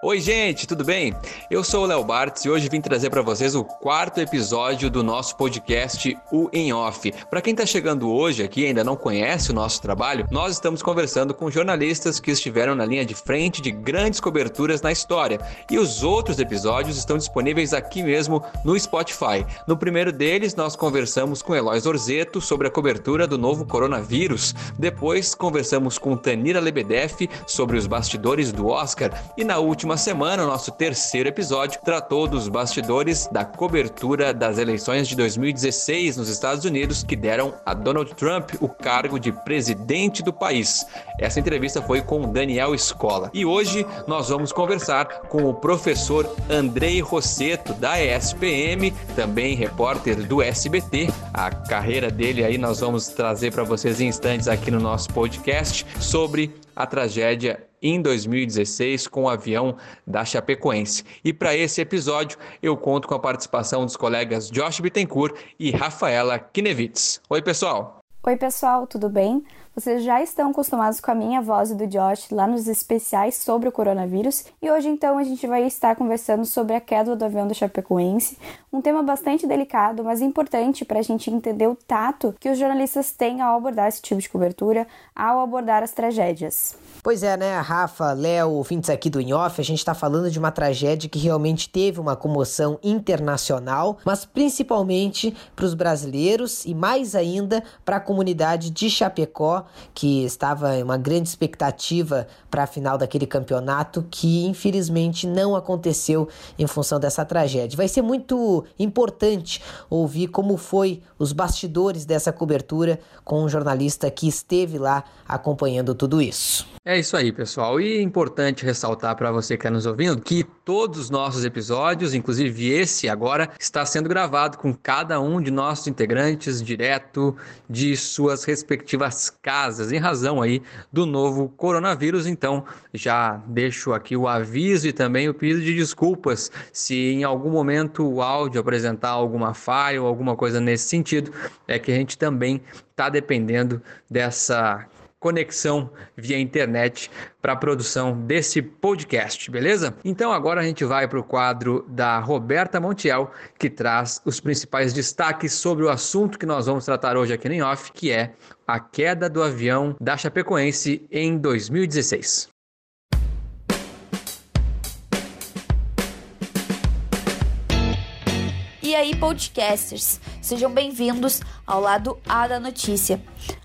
Oi, gente, tudo bem? Eu sou o Léo Bartz e hoje vim trazer para vocês o quarto episódio do nosso podcast O Em Off. Para quem está chegando hoje aqui e ainda não conhece o nosso trabalho, nós estamos conversando com jornalistas que estiveram na linha de frente de grandes coberturas na história. E os outros episódios estão disponíveis aqui mesmo no Spotify. No primeiro deles, nós conversamos com Eloy Orzeto sobre a cobertura do novo coronavírus. Depois, conversamos com Tanira Lebedeff sobre os bastidores do Oscar. E na última última semana, o nosso terceiro episódio tratou dos bastidores da cobertura das eleições de 2016 nos Estados Unidos, que deram a Donald Trump o cargo de presidente do país. Essa entrevista foi com Daniel Escola. E hoje nós vamos conversar com o professor Andrei Rosseto, da ESPM, também repórter do SBT. A carreira dele aí nós vamos trazer para vocês em instantes aqui no nosso podcast sobre a tragédia em 2016 com o avião da Chapecoense. E para esse episódio eu conto com a participação dos colegas Josh Bittencourt e Rafaela Kinevitz. Oi, pessoal! Oi, pessoal, tudo bem? Vocês já estão acostumados com a minha voz e do Josh lá nos especiais sobre o coronavírus e hoje então a gente vai estar conversando sobre a queda do avião do Chapecoense, um tema bastante delicado, mas importante para a gente entender o tato que os jornalistas têm ao abordar esse tipo de cobertura, ao abordar as tragédias. Pois é, né, Rafa, Léo, ouvintes aqui do Inhoff, a gente está falando de uma tragédia que realmente teve uma comoção internacional, mas principalmente para os brasileiros e mais ainda para a comunidade de Chapecó, que estava em uma grande expectativa para a final daquele campeonato, que infelizmente não aconteceu em função dessa tragédia. Vai ser muito importante ouvir como foi os bastidores dessa cobertura com um jornalista que esteve lá acompanhando tudo isso. É isso aí, pessoal. E é importante ressaltar para você que está nos ouvindo que todos os nossos episódios, inclusive esse agora, está sendo gravado com cada um de nossos integrantes direto de suas respectivas casas, em razão aí do novo coronavírus. Então, já deixo aqui o aviso e também o pedido de desculpas se em algum momento o áudio apresentar alguma falha ou alguma coisa nesse sentido, é que a gente também está dependendo dessa conexão via internet para a produção desse podcast, beleza? Então agora a gente vai para o quadro da Roberta Montiel, que traz os principais destaques sobre o assunto que nós vamos tratar hoje aqui no Off, que é a queda do avião da Chapecoense em 2016. E aí, podcasters, sejam bem-vindos ao lado A da notícia.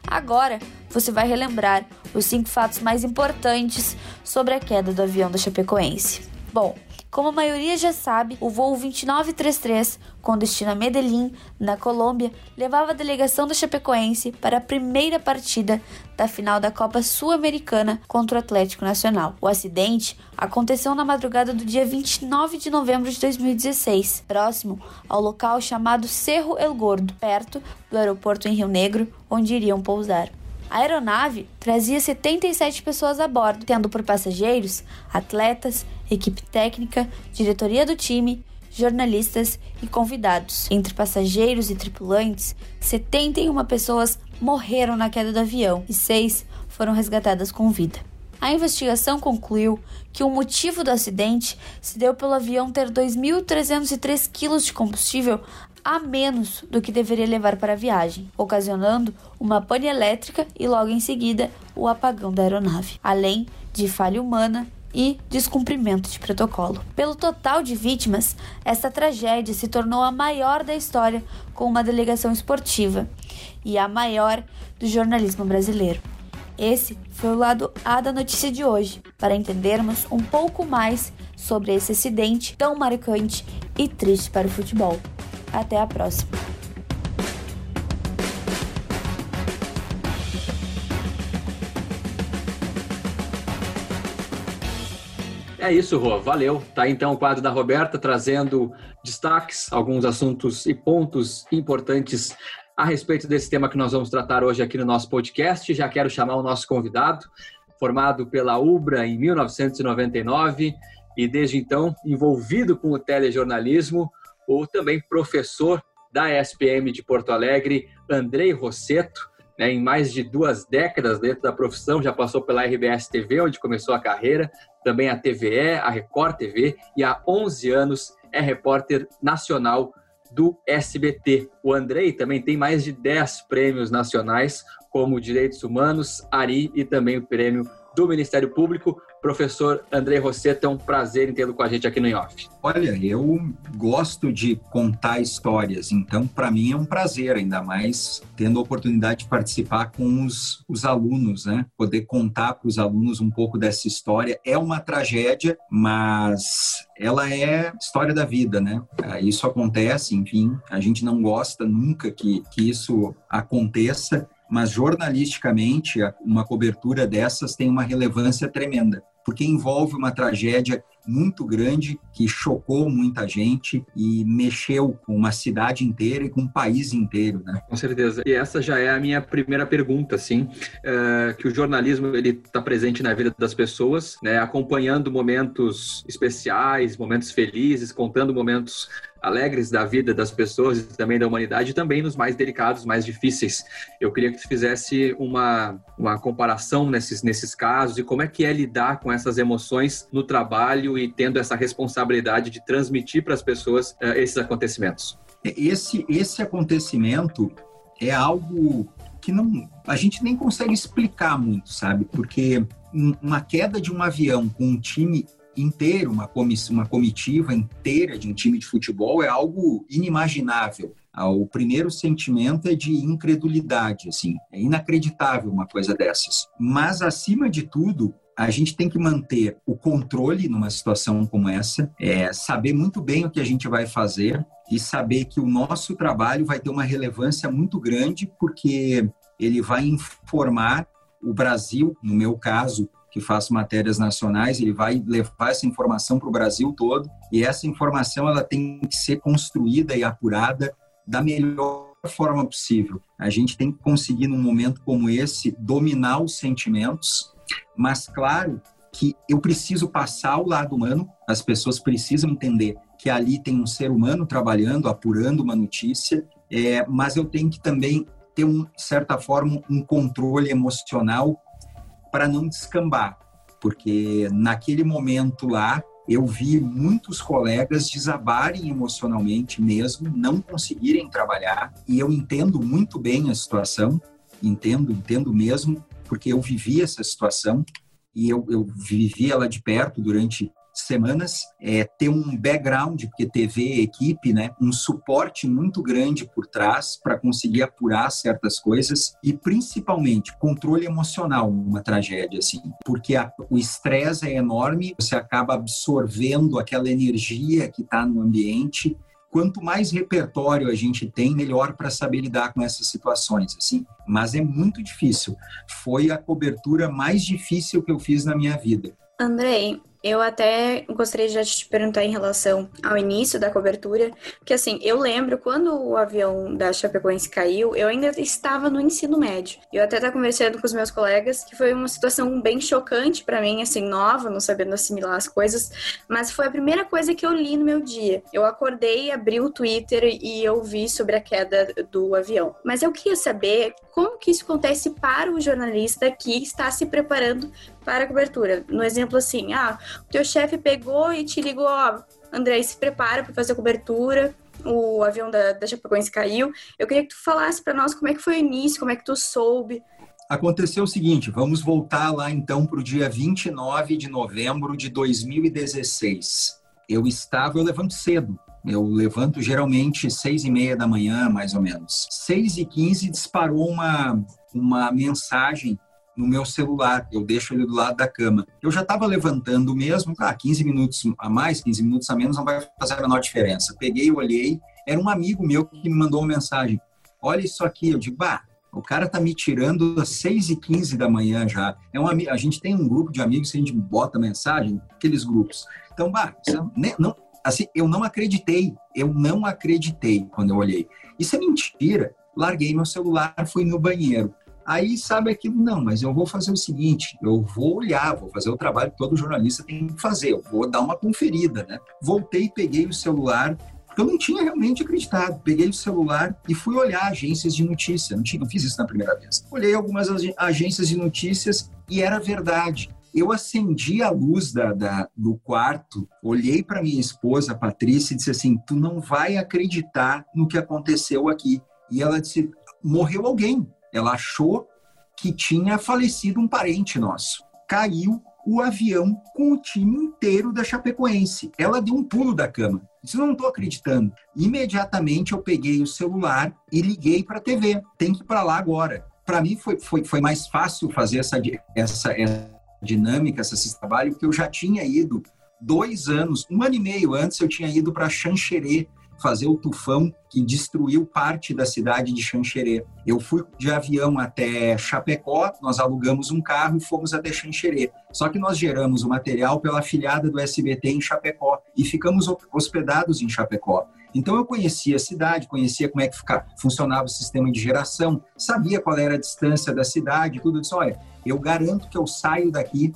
Agora você vai relembrar os cinco fatos mais importantes sobre a queda do avião da Chapecoense. Bom, como a maioria já sabe, o voo 2933, com destino a Medellín, na Colômbia, levava a delegação da Chapecoense para a primeira partida da final da Copa Sul-Americana contra o Atlético Nacional. O acidente aconteceu na madrugada do dia 29 de novembro de 2016, próximo ao local chamado Cerro El Gordo, perto do aeroporto em Rio Negro, onde iriam pousar. A aeronave trazia 77 pessoas a bordo, tendo por passageiros atletas, equipe técnica, diretoria do time, jornalistas e convidados. Entre passageiros e tripulantes, 71 pessoas morreram na queda do avião e seis foram resgatadas com vida. A investigação concluiu que o motivo do acidente se deu pelo avião ter 2.303 quilos de combustível a menos do que deveria levar para a viagem, ocasionando uma pane elétrica e logo em seguida o apagão da aeronave, além de falha humana e descumprimento de protocolo. Pelo total de vítimas, esta tragédia se tornou a maior da história com uma delegação esportiva e a maior do jornalismo brasileiro. Esse foi o lado A da notícia de hoje, para entendermos um pouco mais sobre esse acidente tão marcante e triste para o futebol. Até a próxima! É isso, Rô. Valeu. Tá então o quadro da Roberta trazendo destaques, alguns assuntos e pontos importantes a respeito desse tema que nós vamos tratar hoje aqui no nosso podcast. Já quero chamar o nosso convidado, formado pela UBRA em 1999 e desde então envolvido com o telejornalismo, ou também professor da SPM de Porto Alegre, Andrei Rosseto. né, em mais de duas décadas dentro da profissão, já passou pela RBS TV, onde começou a carreira, também a TVE, a Record TV, e há 11 anos é repórter nacional do SBT. O Andrei também tem mais de 10 prêmios nacionais, como Direitos Humanos, ARI e também o prêmio do Ministério Público. Professor André Rosseto, é um prazer em tê-lo com a gente aqui no IOF. Olha, eu gosto de contar histórias, então para mim é um prazer, ainda mais tendo a oportunidade de participar com os, os alunos, né? Poder contar para os alunos um pouco dessa história. É uma tragédia, mas ela é história da vida, né? É, isso acontece, enfim, a gente não gosta nunca que, que isso aconteça, mas jornalisticamente uma cobertura dessas tem uma relevância tremenda, porque envolve uma tragédia muito grande que chocou muita gente e mexeu com uma cidade inteira e com um país inteiro, né? Com certeza. E essa já é a minha primeira pergunta, assim, é, que o jornalismo ele está presente na vida das pessoas, né? Acompanhando momentos especiais, momentos felizes, contando momentos alegres da vida das pessoas e também da humanidade, e também nos mais delicados, mais difíceis. Eu queria que tu fizesse uma, uma comparação nesses, nesses casos e como é que é lidar com essas emoções no trabalho e tendo essa responsabilidade de transmitir para as pessoas uh, esses acontecimentos. Esse, esse acontecimento é algo que não a gente nem consegue explicar muito, sabe? Porque uma queda de um avião com um time inteiro, uma, uma comitiva inteira de um time de futebol é algo inimaginável. Ah, o primeiro sentimento é de incredulidade, assim, é inacreditável uma coisa dessas. Mas acima de tudo, a gente tem que manter o controle numa situação como essa, é, saber muito bem o que a gente vai fazer e saber que o nosso trabalho vai ter uma relevância muito grande, porque ele vai informar o Brasil, no meu caso, que faço matérias nacionais, ele vai levar essa informação para o Brasil todo e essa informação ela tem que ser construída e apurada da melhor forma possível. A gente tem que conseguir num momento como esse dominar os sentimentos, mas claro que eu preciso passar o lado humano, as pessoas precisam entender que ali tem um ser humano trabalhando, apurando uma notícia, é, mas eu tenho que também ter, um, de certa forma, um controle emocional para não descambar, porque naquele momento lá eu vi muitos colegas desabarem emocionalmente mesmo, não conseguirem trabalhar, e eu entendo muito bem a situação, entendo, entendo mesmo, porque eu vivi essa situação e eu, eu vivi ela de perto durante semanas, é, ter um background, porque TV, equipe, né, um suporte muito grande por trás para conseguir apurar certas coisas e principalmente controle emocional numa tragédia assim, porque a, o estresse é enorme, você acaba absorvendo aquela energia que está no ambiente quanto mais repertório a gente tem, melhor para saber lidar com essas situações, assim. Mas é muito difícil. Foi a cobertura mais difícil que eu fiz na minha vida. Andrei, eu até gostaria de te perguntar em relação ao início da cobertura, que assim, eu lembro quando o avião da Chapecoense caiu, eu ainda estava no ensino médio. Eu até estava conversando com os meus colegas que foi uma situação bem chocante para mim, assim, nova, não sabendo assimilar as coisas, mas foi a primeira coisa que eu li no meu dia. Eu acordei, abri o Twitter e eu vi sobre a queda do avião. Mas eu queria saber como que isso acontece para o jornalista que está se preparando para a cobertura. No exemplo assim, ah, o teu chefe pegou e te ligou, ó, André, se prepara para fazer a cobertura, o avião da, da Chapecoense caiu. Eu queria que tu falasse para nós como é que foi o início, como é que tu soube. Aconteceu o seguinte, vamos voltar lá então para o dia 29 de novembro de 2016. Eu estava, eu levanto cedo, eu levanto geralmente seis e meia da manhã, mais ou menos. Seis e quinze disparou uma, uma mensagem no meu celular, eu deixo ele do lado da cama. Eu já estava levantando mesmo, ah, 15 minutos a mais, 15 minutos a menos não vai fazer a menor diferença. Peguei, olhei, era um amigo meu que me mandou uma mensagem. Olha isso aqui, eu digo, bah, o cara tá me tirando às 6 e 15 da manhã já. É um, a gente tem um grupo de amigos que a gente bota mensagem, aqueles grupos. Então, bah, não, assim, eu não acreditei, eu não acreditei quando eu olhei. Isso é mentira. Larguei meu celular, fui no banheiro. Aí sabe aquilo, não, mas eu vou fazer o seguinte, eu vou olhar, vou fazer o trabalho que todo jornalista tem que fazer, eu vou dar uma conferida, né? Voltei, peguei o celular, Porque eu não tinha realmente acreditado. Peguei o celular e fui olhar agências de notícia. Não, não fiz isso na primeira vez. Olhei algumas agências de notícias e era verdade. Eu acendi a luz da, da do quarto, olhei para minha esposa, Patrícia, e disse assim: Tu não vai acreditar no que aconteceu aqui. E ela disse: Morreu alguém. Ela achou que tinha falecido um parente nosso. Caiu o avião com o time inteiro da Chapecoense. Ela deu um pulo da cama. Disse, não estou acreditando. Imediatamente eu peguei o celular e liguei para a TV. Tem que ir para lá agora. Para mim foi, foi, foi mais fácil fazer essa, essa, essa dinâmica, esse trabalho, porque eu já tinha ido dois anos, um ano e meio antes, eu tinha ido para Xanxerê, fazer o tufão que destruiu parte da cidade de Xanxerê. Eu fui de avião até Chapecó, nós alugamos um carro e fomos até Xanxerê. Só que nós geramos o material pela afiliada do SBT em Chapecó e ficamos hospedados em Chapecó. Então eu conhecia a cidade, conhecia como é que funcionava o sistema de geração, sabia qual era a distância da cidade, tudo isso. Olha, eu garanto que eu saio daqui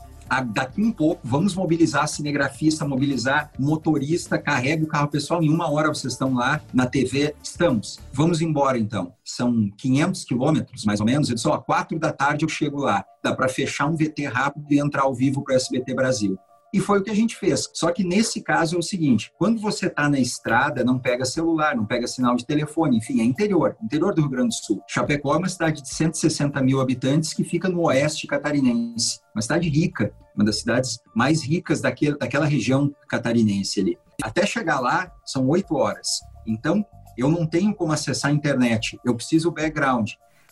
daqui um pouco, vamos mobilizar cinegrafista, mobilizar motorista, carrega o carro pessoal, em uma hora vocês estão lá na TV, estamos. Vamos embora então. São 500 quilômetros, mais ou menos. Eu disse, ó, quatro da tarde eu chego lá. Dá para fechar um VT rápido e entrar ao vivo para o SBT Brasil. E foi o que a gente fez. Só que nesse caso é o seguinte: quando você está na estrada, não pega celular, não pega sinal de telefone, enfim, é interior, interior do Rio Grande do Sul. Chapecó é uma cidade de 160 mil habitantes que fica no oeste catarinense. Uma cidade rica, uma das cidades mais ricas daquele, daquela região catarinense ali. Até chegar lá, são oito horas. Então, eu não tenho como acessar a internet, eu preciso background.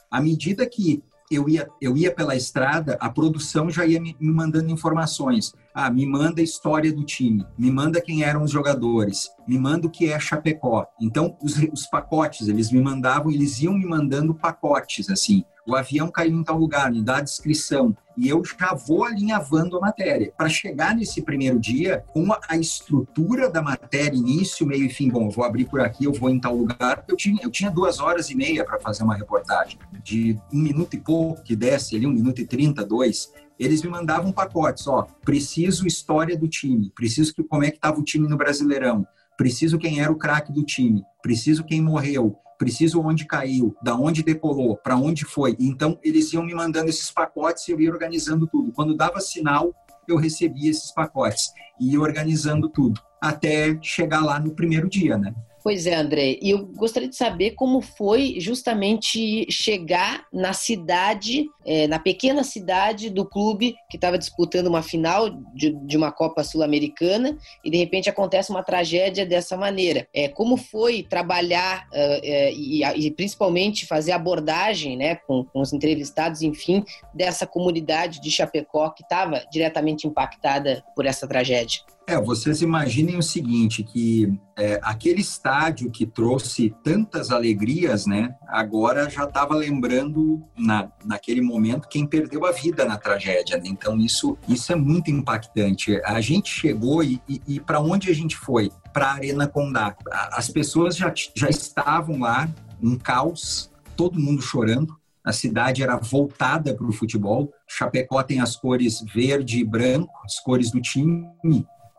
À medida que eu ia, eu ia pela estrada, a produção já ia me, me, mandando informações. Ah, me manda a história do time, me manda quem eram os jogadores, me manda o que é Chapecó. Então, os, os pacotes, eles me mandavam, eles iam me mandando pacotes, assim o avião caiu em tal lugar, me dá a descrição. E eu já vou alinhavando a matéria. Para chegar nesse primeiro dia, com a estrutura da matéria, início, meio e fim, bom, vou abrir por aqui, eu vou em tal lugar. Eu tinha, eu tinha duas horas e meia para fazer uma reportagem, de um minuto e pouco, que desce ali, um minuto e trinta, dois eles me mandavam pacotes, ó, preciso história do time, preciso que como é que estava o time no Brasileirão, preciso quem era o craque do time, preciso quem morreu, preciso onde caiu, da onde decolou, para onde foi. Então, eles iam me mandando esses pacotes e eu ia organizando tudo. Quando dava sinal, eu recebia esses pacotes e ia organizando tudo, até chegar lá no primeiro dia, né? Pois é, André. E eu gostaria de saber como foi justamente chegar na cidade, é, na pequena cidade do clube que estava disputando uma final de, de uma Copa Sul-Americana e de repente acontece uma tragédia dessa maneira. É, como foi trabalhar é, e, e, principalmente fazer abordagem né, com, com os entrevistados, enfim, dessa comunidade de Chapecó que estava diretamente impactada por essa tragédia? É, vocês imaginem o seguinte, que é, aquele estádio que trouxe tantas alegrias, né, agora já estava lembrando na, naquele momento quem perdeu a vida na tragédia. Né? Então isso, isso é muito impactante. A gente chegou e, e, e para onde a gente foi? Para a Arena Condá. As pessoas já, já estavam lá, um caos, todo mundo chorando. A cidade era voltada para o futebol. Chapecó tem as cores verde e branco, as cores do time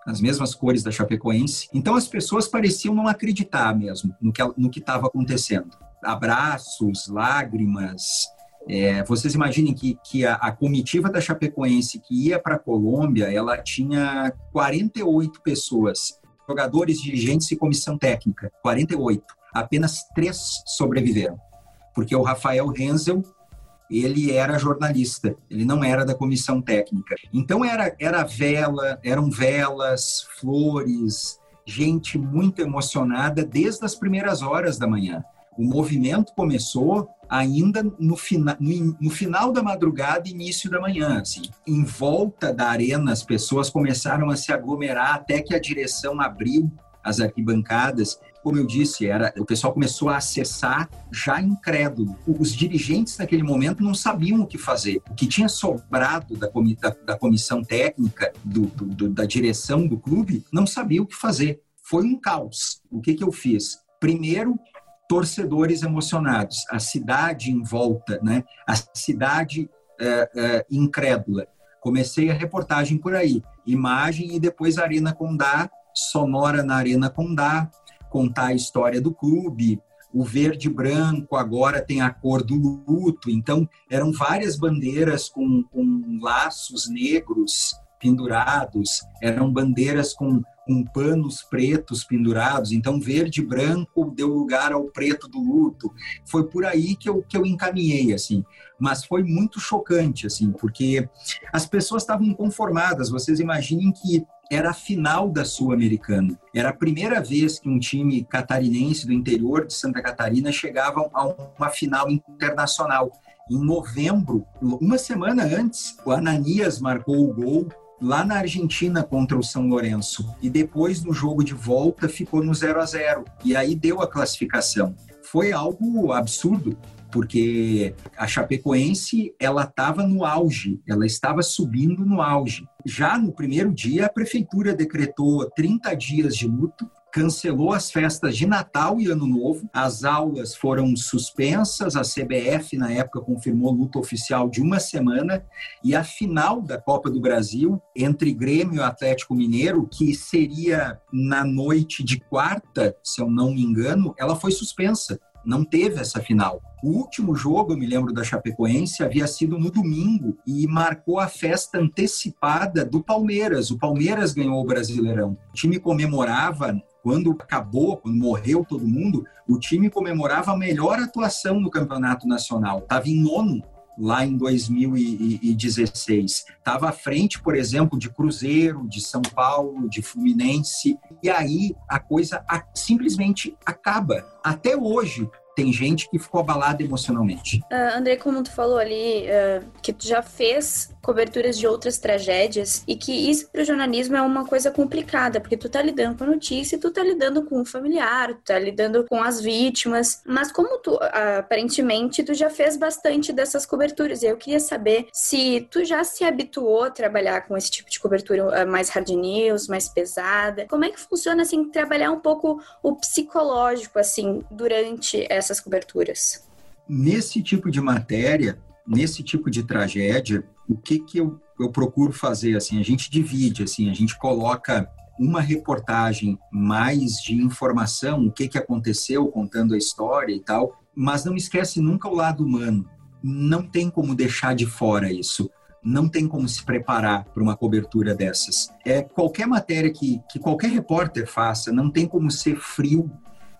as mesmas cores da Chapecoense. Então as pessoas pareciam não acreditar mesmo no que estava acontecendo. Abraços, lágrimas. É, vocês imaginem que, que a, a, comitiva da Chapecoense que ia para a Colômbia, ela tinha 48 pessoas, jogadores, dirigentes e comissão técnica, 48. Apenas três sobreviveram, porque o Rafael Renzel ele era jornalista, ele não era da comissão técnica. Então era, era vela, eram velas, flores, gente muito emocionada desde as primeiras horas da manhã. O movimento começou ainda no, fina, no, no, final da madrugada, início da manhã. Assim. Em volta da arena, as pessoas começaram a se aglomerar até que a direção abriu as arquibancadas como eu disse, era o pessoal começou a acessar já incrédulo. Os dirigentes naquele momento não sabiam o que fazer. O que tinha sobrado da, comi da, da comissão técnica, do, do, da direção do clube, não sabia o que fazer. Foi um caos. O que, que eu fiz? Primeiro, torcedores emocionados, a cidade em volta, né? a cidade é, é, incrédula. Comecei a reportagem por aí, imagem e depois Arena Condá, sonora na Arena Condá, contar a história do clube. O verde branco agora tem a cor do luto. Então, eram várias bandeiras com, com laços negros pendurados, eram bandeiras com, com panos pretos pendurados, então verde branco deu lugar ao preto do luto. Foi por aí que eu, que eu encaminhei, assim. Mas foi muito chocante, assim, porque as pessoas estavam inconformadas. Vocês imaginem que era a final da Sul-Americana. Era a primeira vez que um time catarinense do interior de Santa Catarina chegava a uma final internacional. Em novembro, uma semana antes, o Ananias marcou o gol lá na Argentina contra o São Lourenço. E depois, no jogo de volta, ficou no 0 a 0 E aí deu a classificação. Foi algo absurdo, porque a Chapecoense ela estava no auge, ela estava subindo no auge. Já no primeiro dia, a prefeitura decretou 30 dias de luto cancelou as festas de Natal e Ano Novo, as aulas foram suspensas, a CBF na época confirmou luta oficial de uma semana e a final da Copa do Brasil entre Grêmio e Atlético Mineiro, que seria na noite de quarta, se eu não me engano, ela foi suspensa não teve essa final. O último jogo, eu me lembro da Chapecoense, havia sido no domingo e marcou a festa antecipada do Palmeiras. O Palmeiras ganhou o Brasileirão. O time comemorava quando acabou, quando morreu todo mundo, o time comemorava a melhor atuação no campeonato nacional. Estava em nono lá em 2016. Estava à frente, por exemplo, de Cruzeiro, de São Paulo, de Fluminense. E aí a coisa simplesmente acaba. Até hoje, tem gente que ficou abalada emocionalmente. Uh, André, como tu falou ali, uh, que tu já fez coberturas de outras tragédias e que isso para o jornalismo é uma coisa complicada, porque tu tá lidando com a notícia, tu tá lidando com o familiar, tu tá lidando com as vítimas, mas como tu, aparentemente, tu já fez bastante dessas coberturas, e eu queria saber se tu já se habituou a trabalhar com esse tipo de cobertura uh, mais hard news, mais pesada, como é que funciona, assim, trabalhar um pouco o psicológico, assim, durante essas coberturas? Nesse tipo de matéria, nesse tipo de tragédia, o que que eu, eu procuro fazer assim? A gente divide assim, a gente coloca uma reportagem mais de informação, o que que aconteceu, contando a história e tal, mas não esquece nunca o lado humano. Não tem como deixar de fora isso. Não tem como se preparar para uma cobertura dessas. É qualquer matéria que, que qualquer repórter faça, não tem como ser frio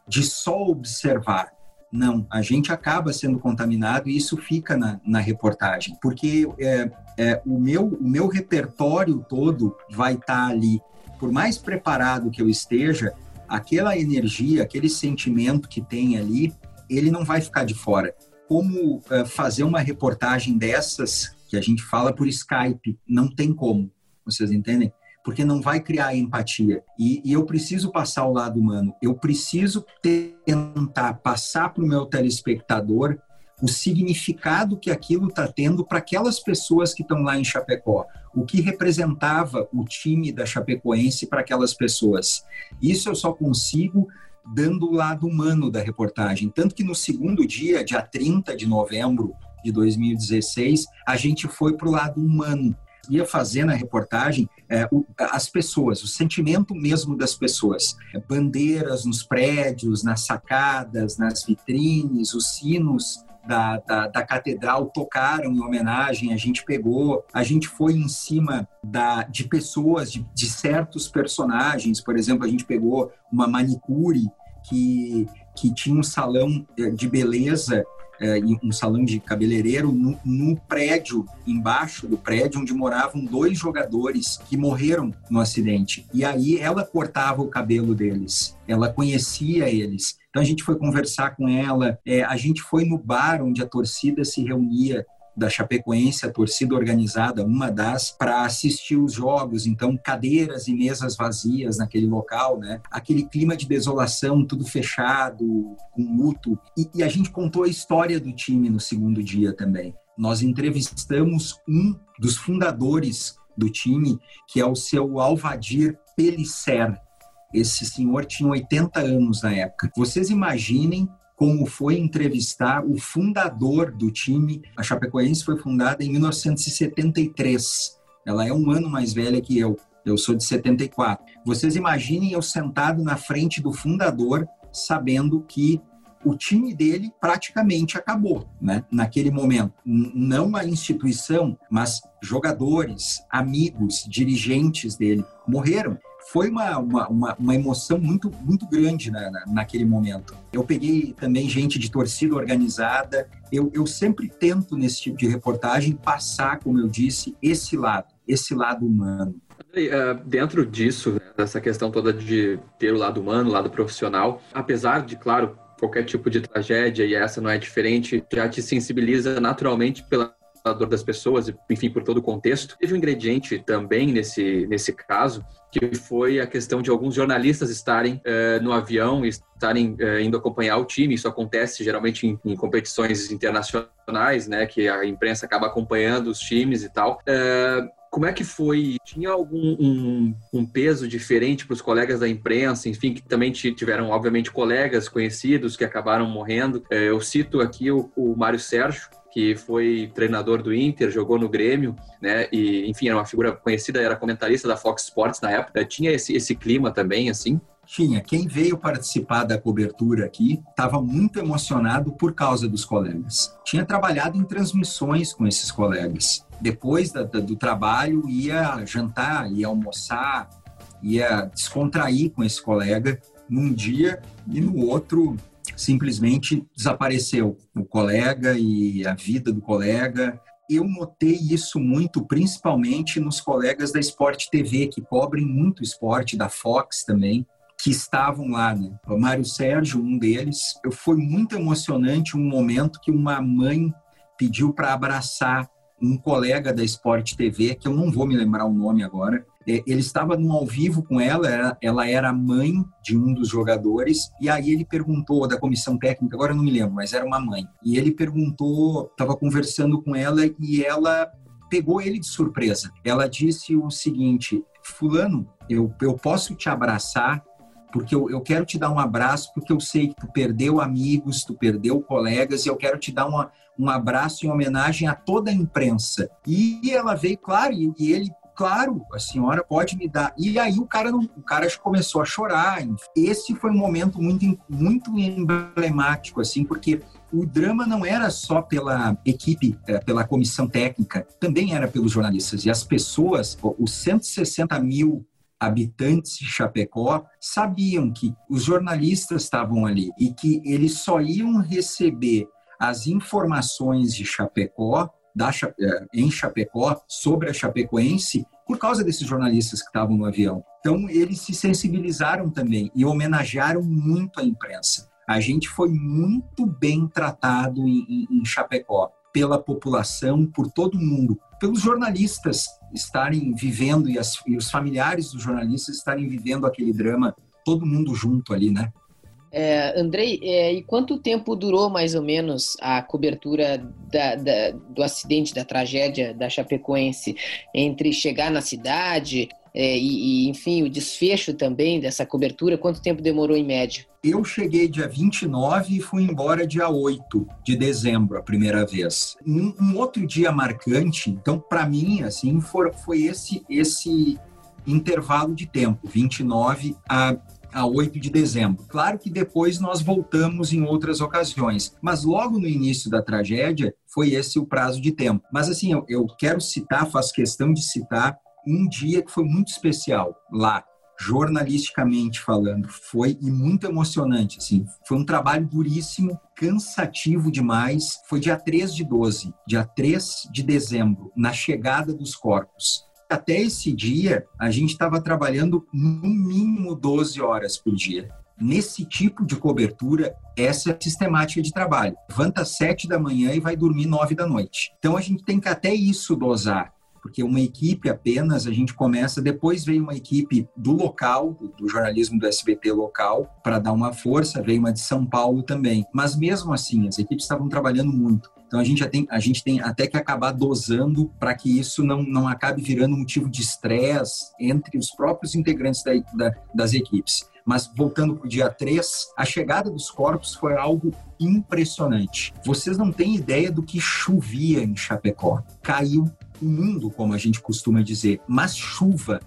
de só observar não, a gente acaba sendo contaminado e isso fica na, na reportagem, porque é, é, o, meu, o meu repertório todo vai estar tá ali. Por mais preparado que eu esteja, aquela energia, aquele sentimento que tem ali, ele não vai ficar de fora. Como é, fazer uma reportagem dessas que a gente fala por Skype? Não tem como, vocês entendem? Porque não vai criar empatia. E, e eu preciso passar o lado humano. Eu preciso tentar passar para o meu telespectador o significado que aquilo está tendo para aquelas pessoas que estão lá em Chapecó, o que representava o time da Chapecoense para aquelas pessoas. Isso eu só consigo dando o lado humano da reportagem. Tanto que no segundo dia, dia 30 de novembro de 2016, a gente foi para o lado humano ia fazer na reportagem é, o, as pessoas, o sentimento mesmo das pessoas. É, bandeiras nos prédios, nas sacadas, nas vitrines, os sinos da, da, da, catedral tocaram em homenagem, a gente pegou, a gente foi em cima da, de pessoas, de, de certos personagens, por exemplo, a gente pegou uma manicure que, que tinha um salão é, de beleza é, um salão de cabeleireiro no, no, prédio, embaixo do prédio, onde moravam dois jogadores que morreram no acidente. E aí ela cortava o cabelo deles, ela conhecia eles. Então a gente foi conversar com ela, é, a gente foi no bar onde a torcida se reunia da Chapecoense, a torcida organizada, uma das, para assistir os jogos. Então, cadeiras e mesas vazias naquele local, né? Aquele clima de desolação, tudo fechado, com luto. E, e a gente contou a história do time no segundo dia também. Nós entrevistamos um dos fundadores do time, que é o seu Alvadir Pelisser. Esse senhor tinha 80 anos na época. Vocês imaginem como foi entrevistar o fundador do time. A Chapecoense foi fundada em 1973. Ela é um ano mais velha que eu. Eu sou de 74. Vocês imaginem eu sentado na frente do fundador, sabendo que o time dele praticamente acabou, né? Naquele momento, não a instituição, mas jogadores, amigos, dirigentes dele morreram foi uma, uma, uma, uma, emoção muito, muito grande na, na, naquele momento. Eu peguei também gente de torcida organizada. Eu, eu sempre tento, nesse tipo de reportagem, passar, como eu disse, esse lado, esse lado humano. Uh, dentro disso, né, dessa questão toda de ter o lado humano, o lado profissional, apesar de, claro, qualquer tipo de tragédia, e essa não é diferente, já te sensibiliza naturalmente pela dor das pessoas, enfim, por todo o contexto. Teve um ingrediente também nesse, nesse caso, que foi a questão de alguns jornalistas estarem uh, no avião e estarem uh, indo acompanhar o time. Isso acontece geralmente em, em, competições internacionais, né, que a imprensa acaba acompanhando os times e tal. Uh, como é que foi? Tinha algum um, um peso diferente para os colegas da imprensa, enfim, que também tiveram, obviamente, colegas conhecidos que acabaram morrendo? Eu cito aqui o, o Mário Sérgio, que foi treinador do Inter, jogou no Grêmio, né? E, enfim, era uma figura conhecida, era comentarista da Fox Sports na época. Tinha esse, esse clima também, assim? Tinha. Quem veio participar da cobertura aqui estava muito emocionado por causa dos colegas. Tinha trabalhado em transmissões com esses colegas. Depois da, da, do trabalho, ia jantar, ia almoçar, ia descontrair com esse colega num dia e no outro simplesmente desapareceu o colega e a vida do colega. Eu notei isso muito, principalmente nos colegas da Sport TV, que cobrem muito esporte, da Fox também, que estavam lá, né? O Mário Sérgio, um deles. Foi muito emocionante um momento que uma mãe pediu para abraçar um colega da Sport TV, que eu não vou me lembrar o nome agora, ele estava num ao vivo com ela, ela era mãe de um dos jogadores, e aí ele perguntou da comissão técnica, agora eu não me lembro, mas era uma mãe. E ele perguntou, estava conversando com ela e ela pegou ele de surpresa. Ela disse o seguinte: Fulano, eu, eu posso te abraçar porque eu, eu quero te dar um abraço, porque eu sei que tu perdeu amigos, tu perdeu colegas, e eu quero te dar uma, um abraço em homenagem a toda a imprensa. E ela veio, claro, e ele claro, a senhora pode me dar. E aí o cara, não, o cara começou a chorar. Esse foi um momento muito, muito emblemático, assim, porque o drama não era só pela equipe, é, pela comissão técnica, também era pelos jornalistas. E as pessoas, os 160 mil habitantes de Chapecó sabiam que os jornalistas estavam ali e que eles só iam receber as informações de Chapecó da, é, em Chapecó sobre a Chapecoense por causa desses jornalistas que estavam no avião. Então, eles se sensibilizaram também e homenagearam muito a imprensa. A gente foi muito bem tratado em, em, em Chapecó, pela população, por todo mundo, pelos jornalistas estarem vivendo e, as, e os familiares dos jornalistas estarem vivendo aquele drama, todo mundo junto ali, né? É, Andrei, é, e quanto tempo durou mais ou menos a cobertura da, da, do acidente, da tragédia da Chapecoense? Entre chegar na cidade é, e, e, enfim, o desfecho também dessa cobertura, quanto tempo demorou em média? Eu cheguei dia 29 e fui embora dia 8 de dezembro, a primeira vez. Um, um outro dia marcante, então, para mim, assim, foi, foi esse, esse intervalo de tempo, 29 a a 8 de dezembro. Claro que depois nós voltamos em outras ocasiões, mas logo no início da tragédia foi esse o prazo de tempo. Mas assim, eu, eu quero citar, faço questão de citar um dia que foi muito especial lá, jornalisticamente falando, foi e muito emocionante, assim. Foi um trabalho duríssimo, cansativo demais. Foi dia 3 de 12, dia 3 de dezembro, na chegada dos corpos até esse dia, a gente estava trabalhando no mínimo 12 horas por dia. Nesse tipo de cobertura, essa é a sistemática de trabalho. Levanta às 7 da manhã e vai dormir 9 da noite. Então a gente tem que até isso dosar porque uma equipe apenas a gente começa, depois veio uma equipe do local, do jornalismo do SBT local, para dar uma força, veio uma de São Paulo também. Mas mesmo assim, as equipes estavam trabalhando muito. Então a gente, já tem, a gente tem até que acabar dosando para que isso não, não acabe virando motivo de estresse entre os próprios integrantes da, da, das equipes. Mas voltando para o dia 3, a chegada dos corpos foi algo impressionante. Vocês não têm ideia do que chovia em Chapecó. Caiu o mundo, como a gente costuma dizer, mas chuva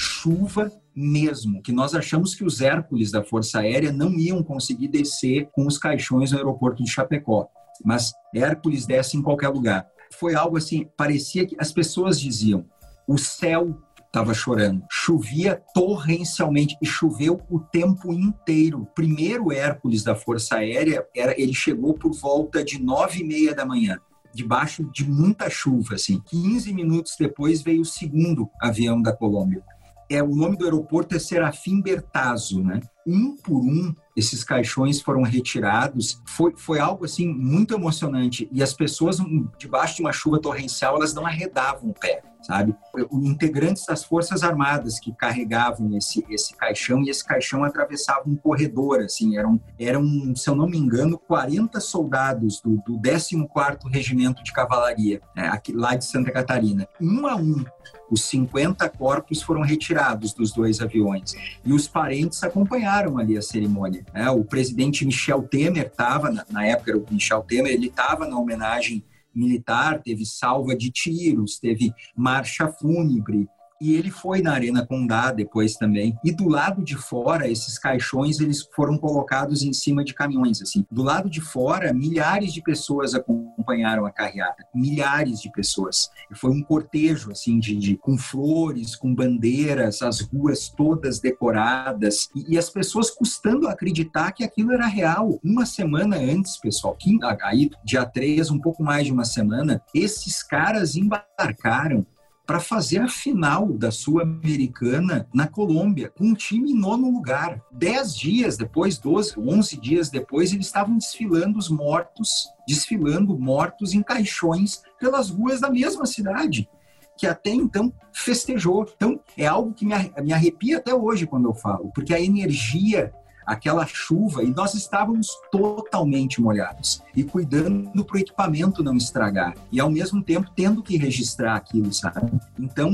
chuva mesmo, que nós achamos que os Hércules da Força Aérea não iam conseguir descer com os caixões no aeroporto de Chapecó, mas Hércules desce em qualquer lugar. Foi algo assim, parecia que as pessoas diziam: o céu estava chorando. Chovia torrencialmente e choveu o tempo inteiro. Primeiro Hércules da Força Aérea, era, ele chegou por volta de nove e meia da manhã debaixo de muita chuva, assim. 15 minutos depois veio o segundo avião da Colômbia. É, o nome do aeroporto é Serafim Bertazzo, né? Um por um, esses caixões foram retirados. Foi, foi algo, assim, muito emocionante. E as pessoas, debaixo de uma chuva torrencial, elas não arredavam o pé sabe? Integrantes das Forças Armadas que carregavam esse, esse caixão e esse caixão atravessava um corredor, assim, eram, eram, se eu não me engano, 40 soldados do, do 14º Regimento de Cavalaria, né, aqui, lá de Santa Catarina. Um a um, os 50 corpos foram retirados dos dois aviões e os parentes acompanharam ali a cerimônia. Né? O presidente Michel Temer estava, na, na época era o Michel Temer, ele estava na homenagem militar, teve salva de tiros, teve marcha fúnebre, e ele foi na Arena Condá depois também. E do lado de fora, esses caixões eles foram colocados em cima de caminhões assim. Do lado de fora, milhares de pessoas acompanharam a carreata, milhares de pessoas. E foi um cortejo assim de, de com flores, com bandeiras, as ruas todas decoradas e, e, as pessoas custando acreditar que aquilo era real. Uma semana antes, pessoal, que, aí dia 3, um pouco mais de uma semana, esses caras embarcaram para fazer a final da Sul-Americana na Colômbia, com um time em nono lugar. Dez dias depois, doze, onze dias depois, eles estavam desfilando os mortos, desfilando mortos em caixões pelas ruas da mesma cidade que até então festejou. Então, é algo que me arrepia até hoje quando eu falo, porque a energia aquela chuva e nós estávamos totalmente molhados e cuidando para o equipamento não estragar e ao mesmo tempo tendo que registrar aquilo, sabe? Então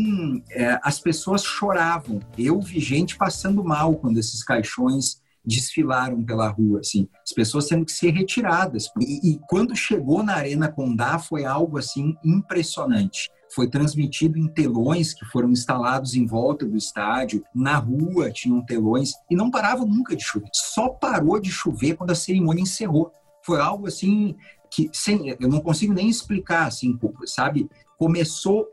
é, as pessoas choravam. Eu vi gente passando mal quando esses caixões desfilaram pela rua, assim, as pessoas tendo que ser retiradas. E, e quando chegou na Arena Condá foi algo assim impressionante foi transmitido em telões que foram instalados em volta do estádio, na rua tinham telões e não parava nunca de chover. Só parou de chover quando a cerimônia encerrou. Foi algo assim que sem, eu não consigo nem explicar, assim, sabe? Começou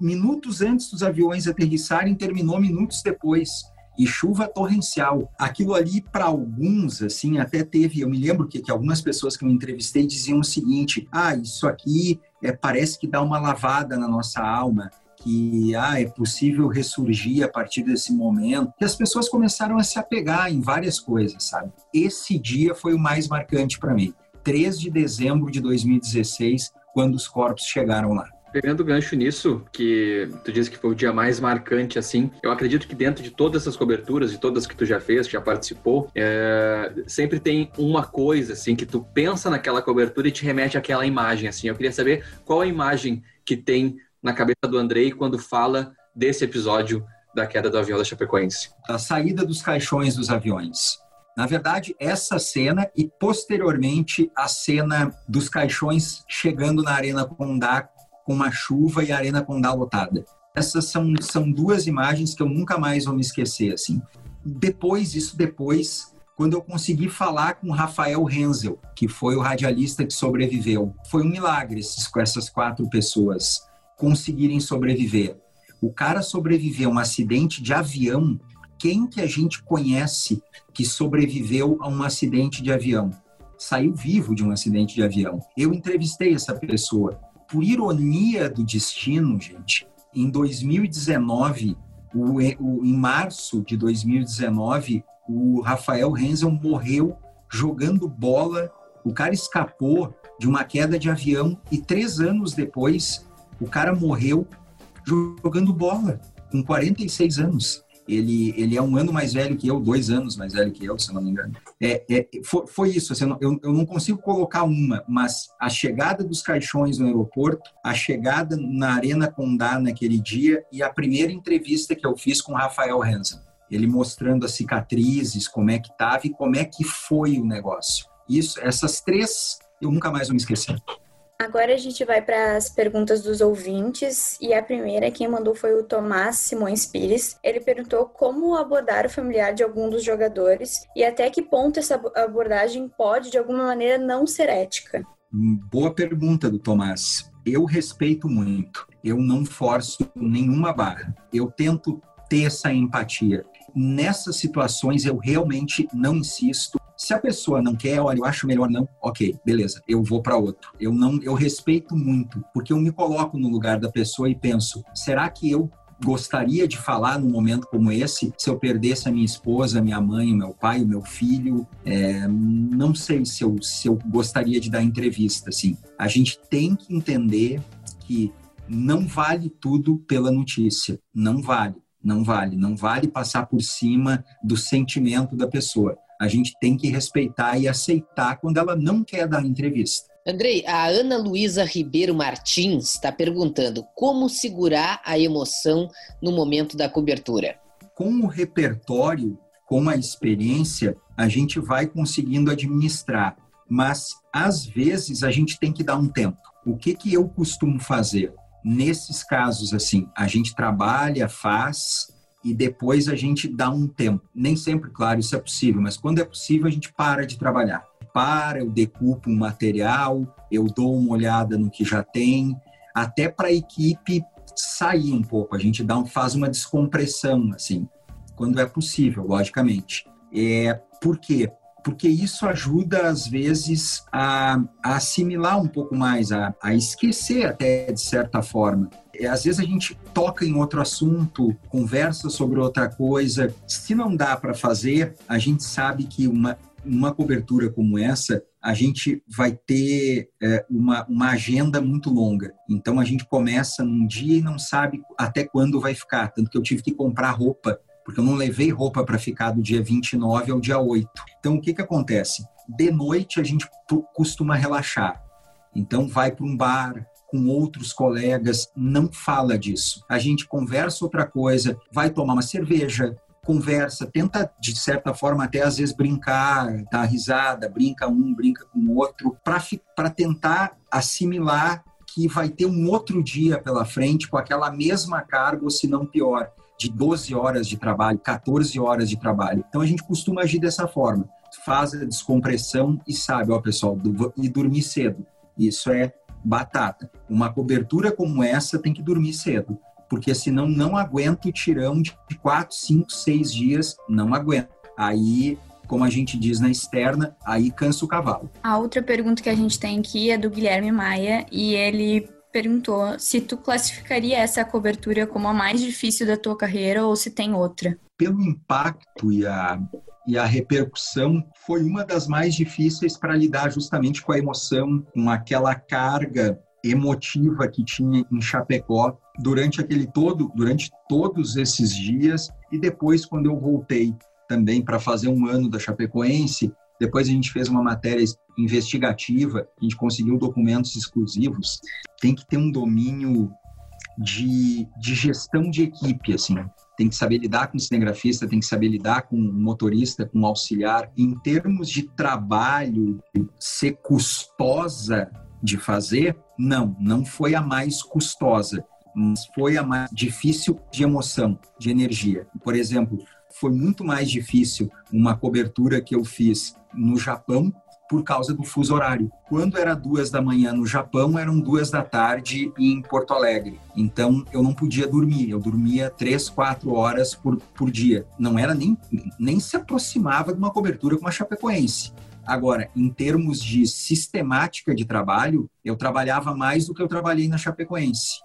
minutos antes dos aviões aterrissarem, terminou minutos depois e chuva torrencial. Aquilo ali, para alguns, assim, até teve. Eu me lembro que, que algumas pessoas que eu entrevistei diziam o seguinte: ah, isso aqui é, parece que dá uma lavada na nossa alma que ah, é possível ressurgir a partir desse momento, que as pessoas começaram a se apegar em várias coisas, sabe? Esse dia foi o mais marcante para mim. 3 de dezembro de 2016, quando os corpos chegaram lá. Pegando gancho nisso, que tu disse que foi o dia mais marcante, assim, eu acredito que dentro de todas essas coberturas, de todas que tu já fez, que já participou, é, sempre tem uma coisa, assim, que tu pensa naquela cobertura e te remete àquela imagem, assim. Eu queria saber qual a imagem que tem na cabeça do Andrei quando fala desse episódio da queda do avião da Chapecoense. A saída dos caixões dos aviões. Na verdade, essa cena e posteriormente a cena dos caixões chegando na Arena Condá com uma chuva e a Arena Condá lotada. Essas são, são duas imagens que eu nunca mais vou me esquecer, assim. Depois, isso depois, quando eu consegui falar com Rafael Renzel, que foi o radialista que sobreviveu. Foi um milagre esses, essas quatro pessoas conseguirem sobreviver. O cara sobreviveu a um acidente de avião. Quem que a gente conhece que sobreviveu a um acidente de avião? Saiu vivo de um acidente de avião. Eu entrevistei essa pessoa por ironia do destino, gente, em 2019, o, o, em março de 2019, o Rafael Renzel morreu jogando bola. O cara escapou de uma queda de avião e três anos depois, o cara morreu jogando bola, com 46 anos. Ele, ele é um ano mais velho que eu, dois anos mais velho que eu, se não me engano. É, é foi, foi, isso, assim, eu, eu não consigo colocar uma, mas a chegada dos caixões no aeroporto, a chegada na Arena Condá naquele dia e a primeira entrevista que eu fiz com Rafael Hansen. Ele mostrando as cicatrizes, como é que estava e como é que foi o negócio. Isso, essas três, eu nunca mais vou me esquecer. Agora a gente vai para as perguntas dos ouvintes e a primeira quem mandou foi o Tomás Simões Pires. Ele perguntou como abordar o familiar de algum dos jogadores e até que ponto essa abordagem pode de alguma maneira não ser ética. Boa pergunta do Tomás. Eu respeito muito. Eu não forço nenhuma barra. Eu tento ter essa empatia. Nessas situações eu realmente não insisto se a pessoa não quer, olha, eu acho melhor não, ok, beleza, eu vou para outro. Eu não, eu respeito muito, porque eu me coloco no lugar da pessoa e penso, será que eu gostaria de falar num momento como esse, se eu perdesse a minha esposa, minha mãe, meu pai, meu filho, é, não sei se eu, se eu gostaria de dar entrevista, assim. A gente tem que entender que não vale tudo pela notícia, não vale, não vale, não vale passar por cima do sentimento da pessoa a gente tem que respeitar e aceitar quando ela não quer dar entrevista. Andrei, a Ana Luísa Ribeiro Martins está perguntando como segurar a emoção no momento da cobertura. Com o repertório, com a experiência, a gente vai conseguindo administrar, mas às vezes a gente tem que dar um tempo. O que, que eu costumo fazer? Nesses casos, assim, a gente trabalha, faz, e depois a gente dá um tempo. Nem sempre, claro, isso é possível, mas quando é possível, a gente para de trabalhar. Para, eu decupo um material, eu dou uma olhada no que já tem, até para a equipe sair um pouco. A gente dá um, faz uma descompressão, assim, quando é possível, logicamente. É, por quê? Porque isso ajuda, às vezes, a, a assimilar um pouco mais, a, a esquecer até, de certa forma é, às vezes a gente toca em outro assunto, conversa sobre outra coisa. Se não dá para fazer, a gente sabe que uma, uma cobertura como essa, a gente vai ter é, uma, uma agenda muito longa. Então a gente começa num dia e não sabe até quando vai ficar. Tanto que eu tive que comprar roupa, porque eu não levei roupa para ficar do dia 29 ao dia 8. Então o que, que acontece? De noite a gente costuma relaxar. Então vai para um bar, com outros colegas, não fala disso. A gente conversa outra coisa, vai tomar uma cerveja, conversa, tenta de certa forma até às vezes brincar, dar risada, brinca um, brinca com o outro, para tentar assimilar que vai ter um outro dia pela frente com aquela mesma carga, ou se não pior, de 12 horas de trabalho, 14 horas de trabalho. Então a gente costuma agir dessa forma. Faz a descompressão e sabe, ó pessoal, e dormir cedo. Isso é batata. Uma cobertura como essa tem que dormir cedo, porque senão não aguenta o tirão de 4, 5, 6 dias, não aguenta. Aí como a gente diz na externa, aí cansa o cavalo. A outra pergunta que a gente tem aqui é do Guilherme Maia e ele perguntou se tu classificaria essa cobertura como a mais difícil da tua carreira ou se tem outra. Pelo impacto e a e a repercussão foi uma das mais difíceis para lidar justamente com a emoção, com aquela carga emotiva que tinha em Chapecó durante aquele todo, durante todos esses dias e depois quando eu voltei também para fazer um ano da Chapecoense, depois a gente fez uma matéria investigativa, a gente conseguiu documentos exclusivos. Tem que ter um domínio de, de gestão de equipe, assim tem que saber lidar com o cinegrafista, tem que saber lidar com o motorista, com o auxiliar. Em termos de trabalho, ser custosa de fazer, não, não foi a mais custosa, mas foi a mais difícil de emoção, de energia. Por exemplo, foi muito mais difícil uma cobertura que eu fiz no Japão por causa do fuso horário. Quando era duas da manhã no Japão, eram duas da tarde em Porto Alegre. Então eu não podia dormir. Eu dormia três, quatro horas por, por dia. Não era nem, nem se aproximava de uma cobertura com uma Chapecoense. Agora, em termos de sistemática de trabalho, eu trabalhava mais do que eu trabalhei na Chapecoense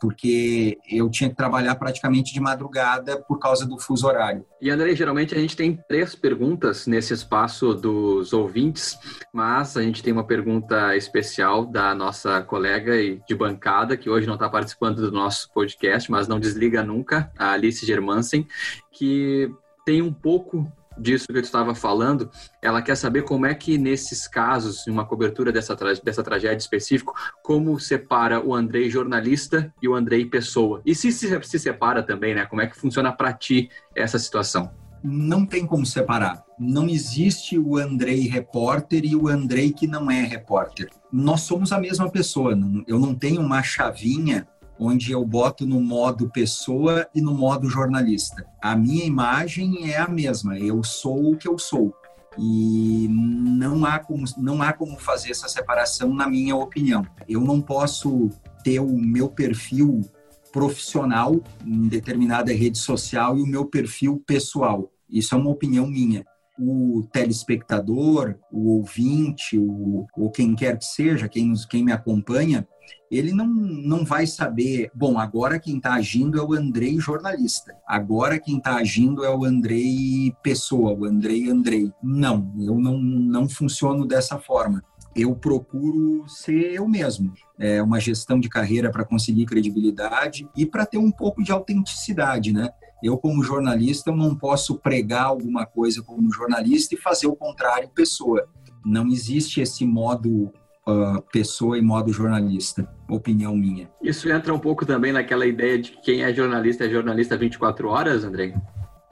porque eu tinha que trabalhar praticamente de madrugada por causa do fuso horário. E André, geralmente a gente tem três perguntas nesse espaço dos ouvintes, mas a gente tem uma pergunta especial da nossa colega de bancada, que hoje não está participando do nosso podcast, mas não desliga nunca, a Alice Germansen, que tem um pouco disso que eu estava falando, ela quer saber como é que nesses casos, em uma cobertura dessa, dessa tragédia específica, como separa o Andrei jornalista e o Andrei pessoa. E se se, se separa também, né? Como é que funciona para ti essa situação? Não tem como separar. Não existe o Andrei repórter e o Andrei que não é repórter. nós somos a mesma pessoa. Eu não tenho uma chavinha onde eu boto no modo pessoa e no modo jornalista. A minha imagem é a mesma. Eu sou o que eu sou. E não há como, não há como fazer essa separação, na minha opinião. Eu não posso ter o meu perfil profissional em determinada rede social e o meu perfil pessoal. Isso é uma opinião minha o telespectador, o ouvinte, o, ou quem quer que seja, quem, quem me acompanha, ele não, não vai saber, bom, agora quem está agindo é o Andrei jornalista, agora quem está agindo é o Andrei pessoa, o Andrei Andrei. Não, eu não, não funciono dessa forma. Eu procuro ser eu mesmo. É uma gestão de carreira para conseguir credibilidade e para ter um pouco de autenticidade, né? Eu, como jornalista, não posso pregar alguma coisa como jornalista e fazer o contrário pessoa. Não existe esse modo uh, pessoa e modo jornalista, opinião minha. Isso entra um pouco também naquela ideia de que quem é jornalista é jornalista 24 horas, André?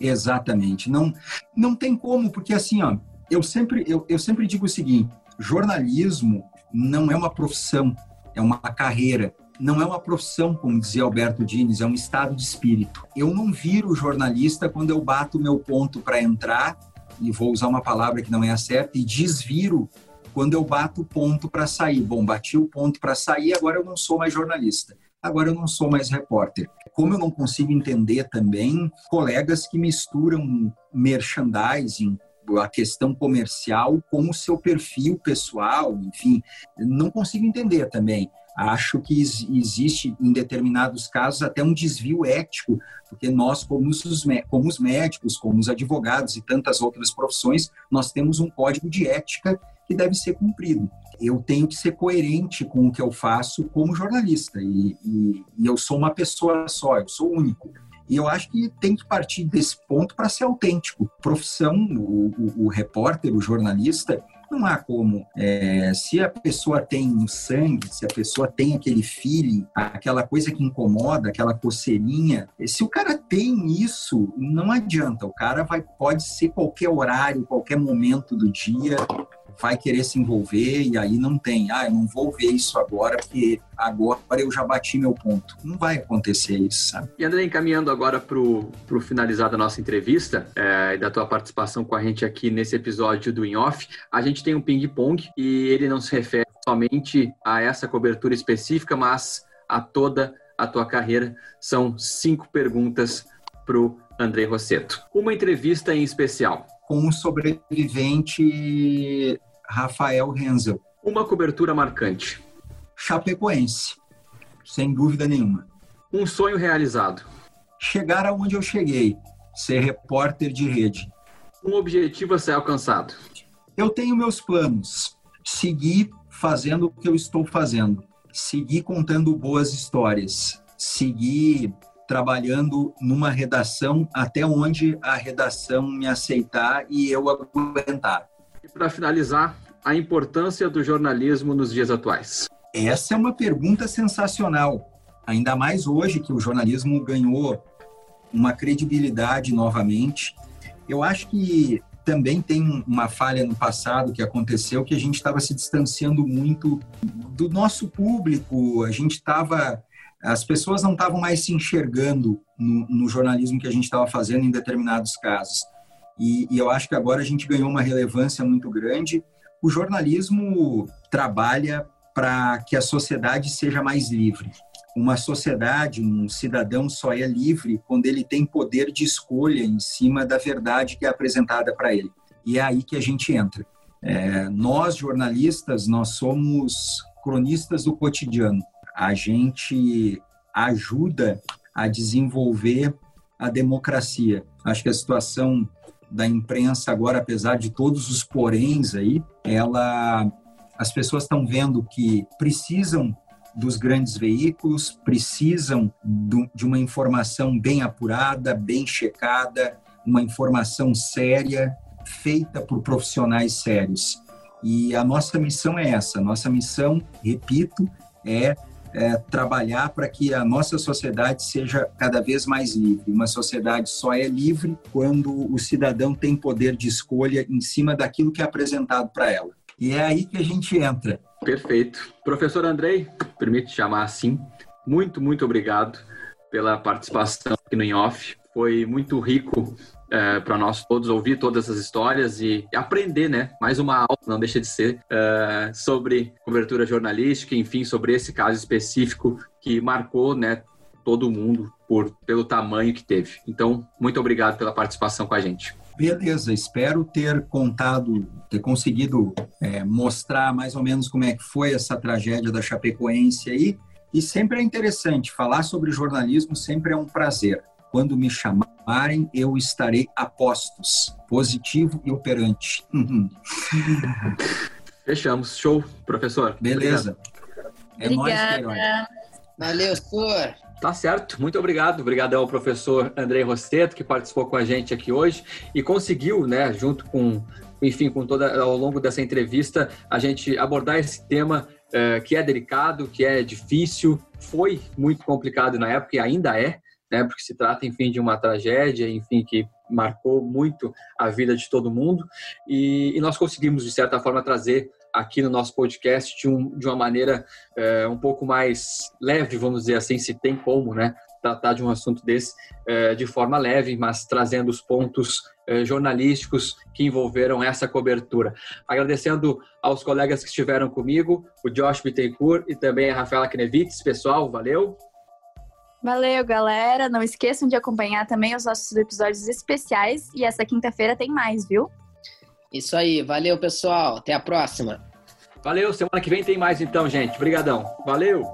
Exatamente. Não, não tem como, porque assim, ó, eu sempre, eu, eu sempre digo o seguinte: jornalismo não é uma profissão, é uma carreira não é uma profissão, como dizia Alberto Dines, é um estado de espírito. Eu não viro jornalista quando eu bato meu ponto para entrar, e vou usar uma palavra que não é a certa, e desviro quando eu bato o ponto para sair. Bom, bati o ponto para sair, agora eu não sou mais jornalista. Agora eu não sou mais repórter. Como eu não consigo entender também colegas que misturam merchandising, a questão comercial com o seu perfil pessoal, enfim, não consigo entender também. Acho que existe, em determinados casos, até um desvio ético, porque nós, como os, como os médicos, como os advogados e tantas outras profissões, nós temos um código de ética que deve ser cumprido. Eu tenho que ser coerente com o que eu faço como jornalista, e, e, e eu sou uma pessoa só, eu sou único. E eu acho que tem que partir desse ponto para ser autêntico. Profissão, o, o, o repórter, o jornalista, não há como. É, se a pessoa tem o sangue, se a pessoa tem aquele feeling, aquela coisa que incomoda, aquela coceirinha, se o cara tem isso, não adianta. O cara vai, pode ser qualquer horário, qualquer momento do dia, vai querer se envolver e aí não tem. Ah, eu não vou ver isso agora porque agora eu já bati meu ponto. Não vai acontecer isso, sabe? E André, encaminhando agora para o finalizar da nossa entrevista é, e da tua participação com a gente aqui nesse episódio do In Off, a gente tem um ping-pong e ele não se refere somente a essa cobertura específica, mas a toda a tua carreira. São cinco perguntas para o André Rosseto. Uma entrevista em especial. Com o sobrevivente Rafael Renzel. Uma cobertura marcante. Chapecoense, sem dúvida nenhuma. Um sonho realizado. Chegar aonde eu cheguei, ser repórter de rede. Um objetivo a ser alcançado. Eu tenho meus planos. Seguir fazendo o que eu estou fazendo. Seguir contando boas histórias. Seguir trabalhando numa redação até onde a redação me aceitar e eu aguentar. E para finalizar, a importância do jornalismo nos dias atuais? Essa é uma pergunta sensacional. Ainda mais hoje que o jornalismo ganhou uma credibilidade novamente. Eu acho que também tem uma falha no passado que aconteceu que a gente estava se distanciando muito do nosso público, a gente estava as pessoas não estavam mais se enxergando no, no jornalismo que a gente estava fazendo em determinados casos. E, e eu acho que agora a gente ganhou uma relevância muito grande. O jornalismo trabalha para que a sociedade seja mais livre. Uma sociedade, um cidadão só é livre quando ele tem poder de escolha em cima da verdade que é apresentada para ele. E é aí que a gente entra. É, nós, jornalistas, nós somos cronistas do cotidiano. A gente ajuda a desenvolver a democracia. Acho que a situação da imprensa agora, apesar de todos os poréns aí, ela as pessoas estão vendo que precisam dos grandes veículos, precisam do, de uma informação bem apurada, bem checada, uma informação séria, feita por profissionais sérios. E a nossa missão é essa. Nossa missão, repito, é é, trabalhar para que a nossa sociedade seja cada vez mais livre. Uma sociedade só é livre quando o cidadão tem poder de escolha em cima daquilo que é apresentado para ela. E é aí que a gente entra. Perfeito. Professor Andrei, permite chamar assim, muito, muito obrigado pela participação aqui no In Off. Foi muito rico é, para nós todos ouvir todas essas histórias e aprender, né? Mais uma aula, não deixa de ser, é, sobre cobertura jornalística, enfim, sobre esse caso específico que marcou, né? Todo mundo por pelo tamanho que teve. Então, muito obrigado pela participação com a gente. Beleza, espero ter contado, ter conseguido é, mostrar mais ou menos como é que foi essa tragédia da Chapecoense aí. E sempre é interessante, falar sobre jornalismo sempre é um prazer. Quando me chamarem, eu estarei a postos, positivo e operante. Fechamos. Show, professor. Beleza. É Obrigada. nóis, Valeu, senhor. Tá certo, muito obrigado. Obrigado ao professor Andrei Rosseto, que participou com a gente aqui hoje e conseguiu, né, junto com, enfim, com toda, ao longo dessa entrevista, a gente abordar esse tema é, que é delicado, que é difícil, foi muito complicado na época e ainda é, né, porque se trata, enfim, de uma tragédia, enfim, que marcou muito a vida de todo mundo e, e nós conseguimos, de certa forma, trazer aqui no nosso podcast de, um, de uma maneira é, um pouco mais leve, vamos dizer assim, se tem como, né? Tratar de um assunto desse é, de forma leve, mas trazendo os pontos é, jornalísticos que envolveram essa cobertura. Agradecendo aos colegas que estiveram comigo, o Josh Bittencourt e também a Rafaela Knevitz. Pessoal, valeu! Valeu, galera! Não esqueçam de acompanhar também os nossos episódios especiais e essa quinta-feira tem mais, viu? Isso aí, valeu pessoal, até a próxima. Valeu, semana que vem tem mais então, gente. Obrigadão. Valeu.